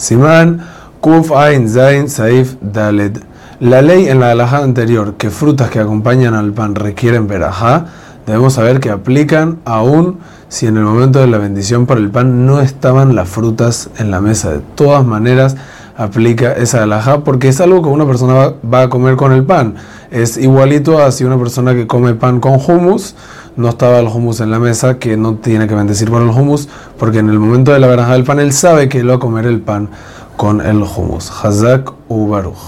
Simán Kuf Ain Zain Saif Daled. La ley en la alhaja anterior que frutas que acompañan al pan requieren verajá, debemos saber que aplican aún si en el momento de la bendición para el pan no estaban las frutas en la mesa. De todas maneras, aplica esa alhaja porque es algo que una persona va, a comer con el pan. Es igualito a si una persona que come pan con hummus no estaba el hummus en la mesa, que no tiene que bendecir por el hummus, porque en el momento de la verajá del pan él sabe que él va a comer el pan con el hummus. Hazak u Baruch.